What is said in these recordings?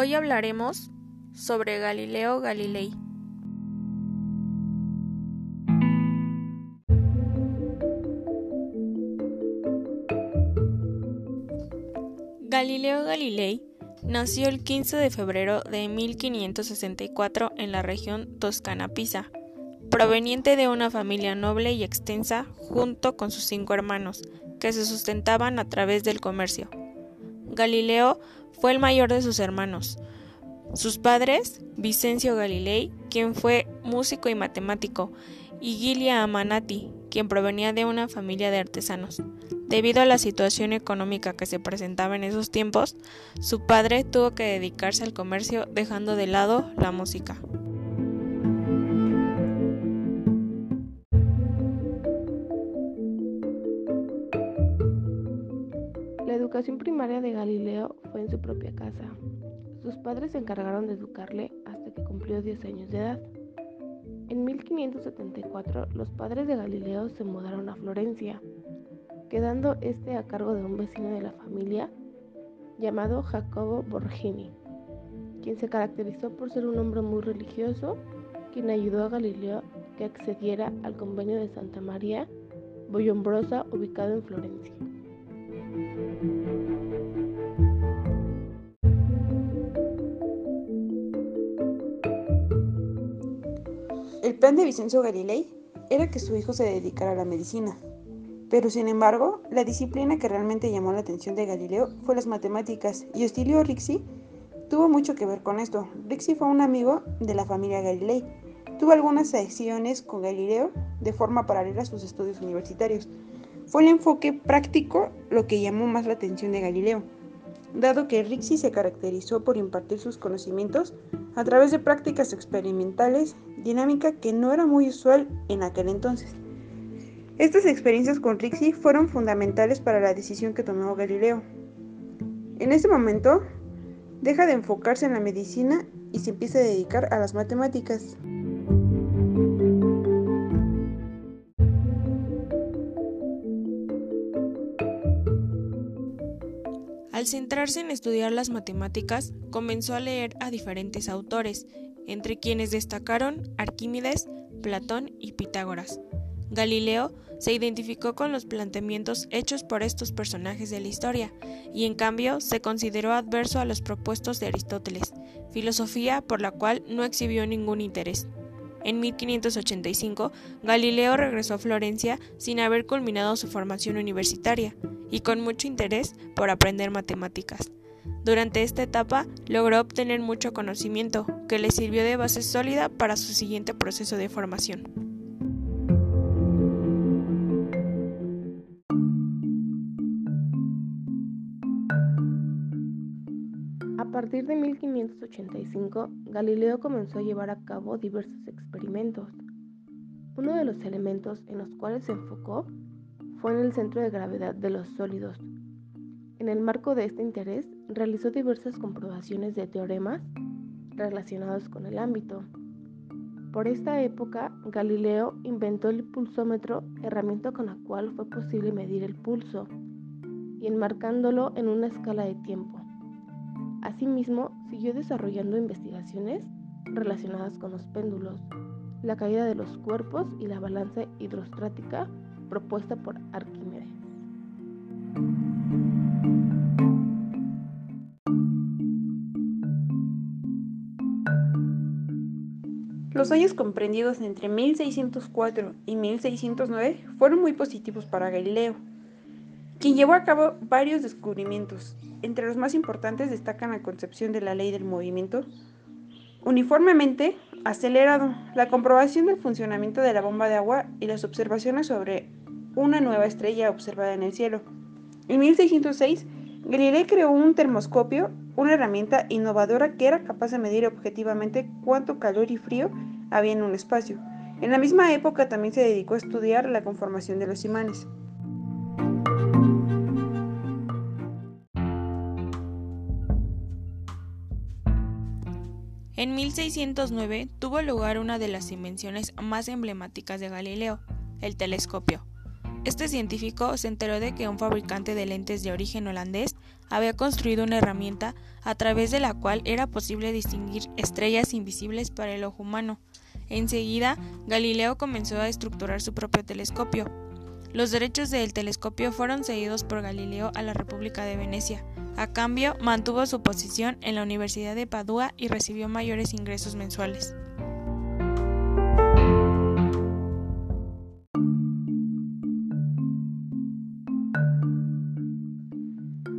Hoy hablaremos sobre Galileo Galilei. Galileo Galilei nació el 15 de febrero de 1564 en la región Toscana-Pisa, proveniente de una familia noble y extensa junto con sus cinco hermanos, que se sustentaban a través del comercio. Galileo fue el mayor de sus hermanos. Sus padres, Vicencio Galilei, quien fue músico y matemático, y Gilia Amanati, quien provenía de una familia de artesanos. Debido a la situación económica que se presentaba en esos tiempos, su padre tuvo que dedicarse al comercio dejando de lado la música. Educación primaria de Galileo fue en su propia casa. Sus padres se encargaron de educarle hasta que cumplió 10 años de edad. En 1574 los padres de Galileo se mudaron a Florencia, quedando este a cargo de un vecino de la familia llamado Jacobo Borghini, quien se caracterizó por ser un hombre muy religioso, quien ayudó a Galileo que accediera al convenio de Santa María Boyombrosa ubicado en Florencia. Plan de Vicencio Galilei era que su hijo se dedicara a la medicina, pero sin embargo, la disciplina que realmente llamó la atención de Galileo fue las matemáticas, y Hostilio Rixi tuvo mucho que ver con esto. Rixi fue un amigo de la familia Galilei. Tuvo algunas sesiones con Galileo de forma paralela a sus estudios universitarios. Fue el enfoque práctico lo que llamó más la atención de Galileo, dado que Rixi se caracterizó por impartir sus conocimientos a través de prácticas experimentales, dinámica que no era muy usual en aquel entonces. Estas experiencias con Rixi fueron fundamentales para la decisión que tomó Galileo. En este momento, deja de enfocarse en la medicina y se empieza a dedicar a las matemáticas. Al centrarse en estudiar las matemáticas, comenzó a leer a diferentes autores, entre quienes destacaron Arquímedes, Platón y Pitágoras. Galileo se identificó con los planteamientos hechos por estos personajes de la historia, y en cambio se consideró adverso a los propuestos de Aristóteles, filosofía por la cual no exhibió ningún interés. En 1585, Galileo regresó a Florencia sin haber culminado su formación universitaria y con mucho interés por aprender matemáticas. Durante esta etapa logró obtener mucho conocimiento que le sirvió de base sólida para su siguiente proceso de formación. Partir de 1585, Galileo comenzó a llevar a cabo diversos experimentos. Uno de los elementos en los cuales se enfocó fue en el centro de gravedad de los sólidos. En el marco de este interés, realizó diversas comprobaciones de teoremas relacionados con el ámbito. Por esta época, Galileo inventó el pulsómetro, herramienta con la cual fue posible medir el pulso, y enmarcándolo en una escala de tiempo. Asimismo, siguió desarrollando investigaciones relacionadas con los péndulos, la caída de los cuerpos y la balanza hidrostática propuesta por Arquímedes. Los años comprendidos entre 1604 y 1609 fueron muy positivos para Galileo, quien llevó a cabo varios descubrimientos. Entre los más importantes destacan la concepción de la ley del movimiento uniformemente acelerado, la comprobación del funcionamiento de la bomba de agua y las observaciones sobre una nueva estrella observada en el cielo. En 1606, Galileo creó un termoscopio, una herramienta innovadora que era capaz de medir objetivamente cuánto calor y frío había en un espacio. En la misma época también se dedicó a estudiar la conformación de los imanes. En 1609 tuvo lugar una de las invenciones más emblemáticas de Galileo, el telescopio. Este científico se enteró de que un fabricante de lentes de origen holandés había construido una herramienta a través de la cual era posible distinguir estrellas invisibles para el ojo humano. Enseguida, Galileo comenzó a estructurar su propio telescopio. Los derechos del telescopio fueron cedidos por Galileo a la República de Venecia. A cambio, mantuvo su posición en la Universidad de Padua y recibió mayores ingresos mensuales.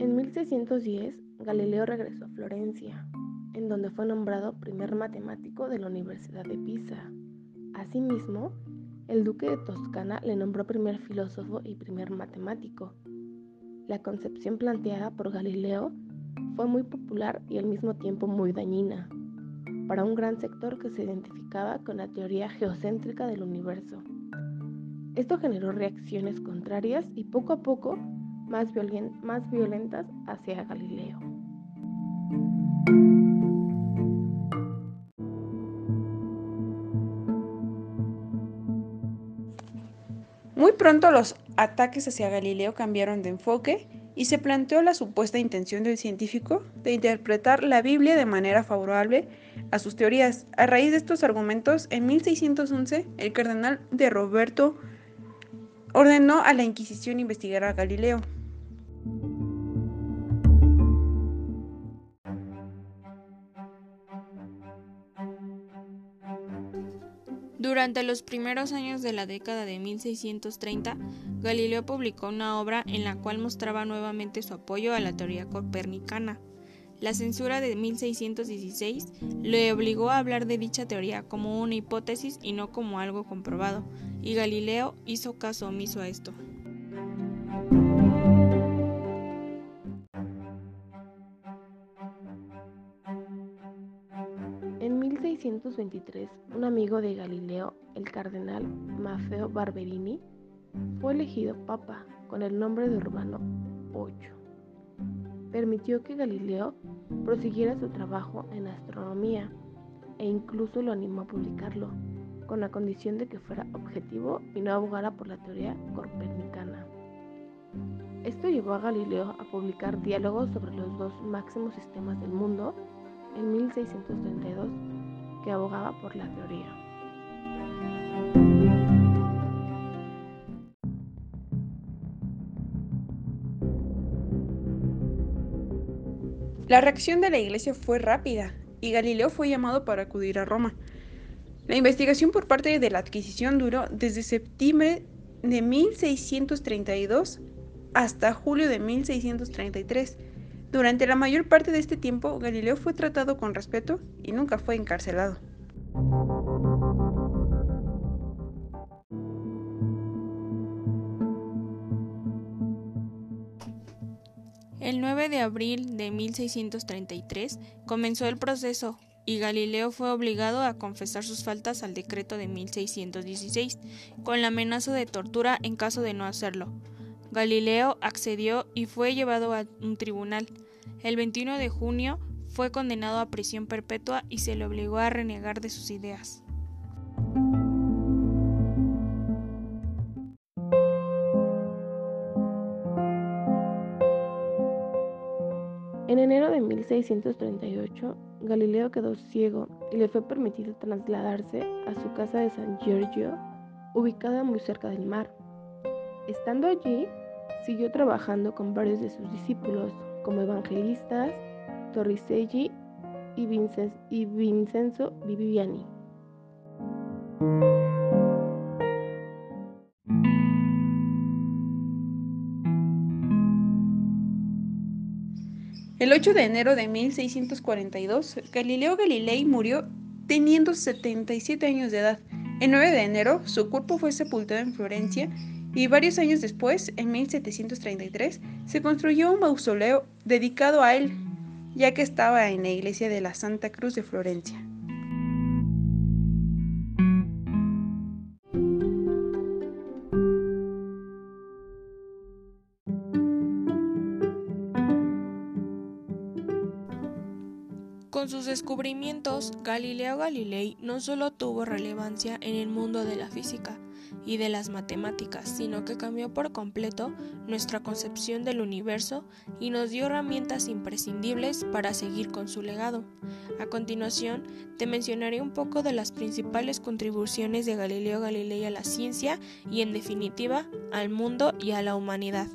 En 1610, Galileo regresó a Florencia, en donde fue nombrado primer matemático de la Universidad de Pisa. Asimismo, el duque de Toscana le nombró primer filósofo y primer matemático. La concepción planteada por Galileo fue muy popular y al mismo tiempo muy dañina para un gran sector que se identificaba con la teoría geocéntrica del universo. Esto generó reacciones contrarias y poco a poco más, violentas hacia Galileo. Muy pronto los ataques hacia Galileo cambiaron de enfoque y se planteó la supuesta intención del científico de interpretar la Biblia de manera favorable a sus teorías. A raíz de estos argumentos, en 1611, el cardenal de Roberto ordenó a la Inquisición investigar a Galileo. Durante los primeros años de la década de 1630, Galileo publicó una obra en la cual mostraba nuevamente su apoyo a la teoría copernicana. La censura de 1616 le obligó a hablar de dicha teoría como una hipótesis y no como algo comprobado, y Galileo hizo caso omiso a esto. En 1623, un amigo de Galileo, el cardenal Maffeo Barberini, fue elegido papa con el nombre de Urbano VIII. Permitió que Galileo prosiguiera su trabajo en astronomía e incluso lo animó a publicarlo, con la condición de que fuera objetivo y no abogara por la teoría copernicana. Esto llevó a Galileo a publicar diálogos sobre los dos máximos sistemas del mundo en 1632 que abogaba por la teoría. La reacción de la iglesia fue rápida y Galileo fue llamado para acudir a Roma. La investigación por parte de la adquisición duró desde septiembre de 1632 hasta julio de 1633. Durante la mayor parte de este tiempo, Galileo fue tratado con respeto y nunca fue encarcelado. El 9 de abril de 1633 comenzó el proceso y Galileo fue obligado a confesar sus faltas al decreto de 1616, con la amenaza de tortura en caso de no hacerlo. Galileo accedió y fue llevado a un tribunal. El 21 de junio fue condenado a prisión perpetua y se le obligó a renegar de sus ideas. 1638, Galileo quedó ciego y le fue permitido trasladarse a su casa de San Giorgio, ubicada muy cerca del mar. Estando allí, siguió trabajando con varios de sus discípulos, como evangelistas, Torricelli y, Vincenzo Viviani. El 8 de enero de 1642, Galileo Galilei murió teniendo 77 años de edad. El 9 de enero, su cuerpo fue sepultado en Florencia y varios años después, en 1733, se construyó un mausoleo dedicado a él, ya que estaba en la iglesia de la Santa Cruz de Florencia. Descubrimientos, Galileo Galilei no solo tuvo relevancia en el mundo de la física y de las matemáticas, sino que cambió por completo nuestra concepción del universo y nos dio herramientas imprescindibles para seguir con su legado. A continuación, te mencionaré un poco de las principales contribuciones de Galileo Galilei a la ciencia y, en definitiva, al mundo y a la humanidad.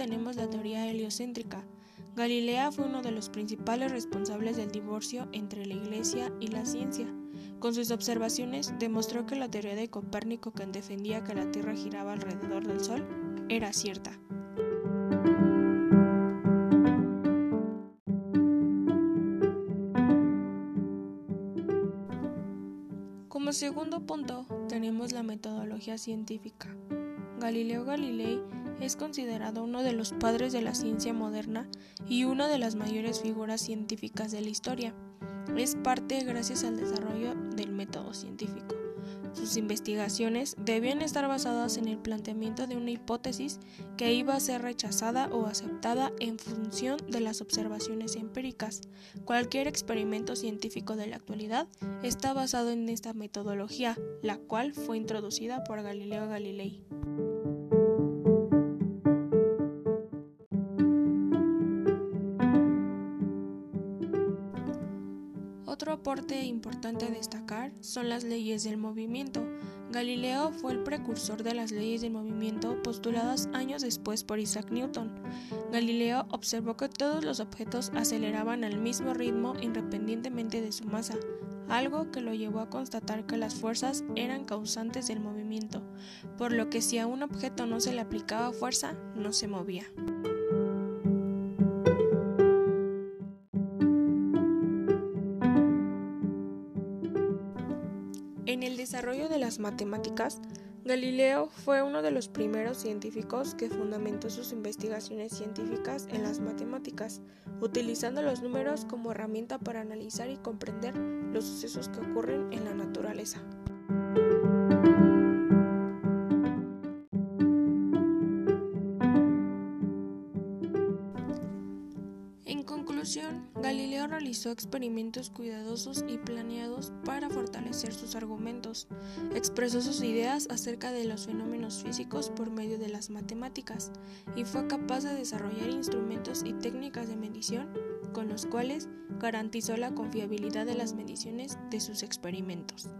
Tenemos la teoría heliocéntrica. Galilea fue uno de los principales responsables del divorcio entre la Iglesia y la ciencia. Con sus observaciones demostró que la teoría de Copérnico que defendía que la Tierra giraba alrededor del Sol era cierta. Como segundo punto tenemos la metodología científica. Galileo Galilei es considerado uno de los padres de la ciencia moderna y una de las mayores figuras científicas de la historia. Es parte gracias al desarrollo del método científico. Sus investigaciones debían estar basadas en el planteamiento de una hipótesis que iba a ser rechazada o aceptada en función de las observaciones empíricas. Cualquier experimento científico de la actualidad está basado en esta metodología, la cual fue introducida por Galileo Galilei. Importante destacar son las leyes del movimiento. Galileo fue el precursor de las leyes del movimiento postuladas años después por Isaac Newton. Galileo observó que todos los objetos aceleraban al mismo ritmo independientemente de su masa, algo que lo llevó a constatar que las fuerzas eran causantes del movimiento, por lo que si a un objeto no se le aplicaba fuerza, no se movía. El desarrollo de las matemáticas, Galileo fue uno de los primeros científicos que fundamentó sus investigaciones científicas en las matemáticas, utilizando los números como herramienta para analizar y comprender los sucesos que ocurren en la naturaleza. Galileo realizó experimentos cuidadosos y planeados para fortalecer sus argumentos. Expresó sus ideas acerca de los fenómenos físicos por medio de las matemáticas y fue capaz de desarrollar instrumentos y técnicas de medición con los cuales garantizó la confiabilidad de las mediciones de sus experimentos.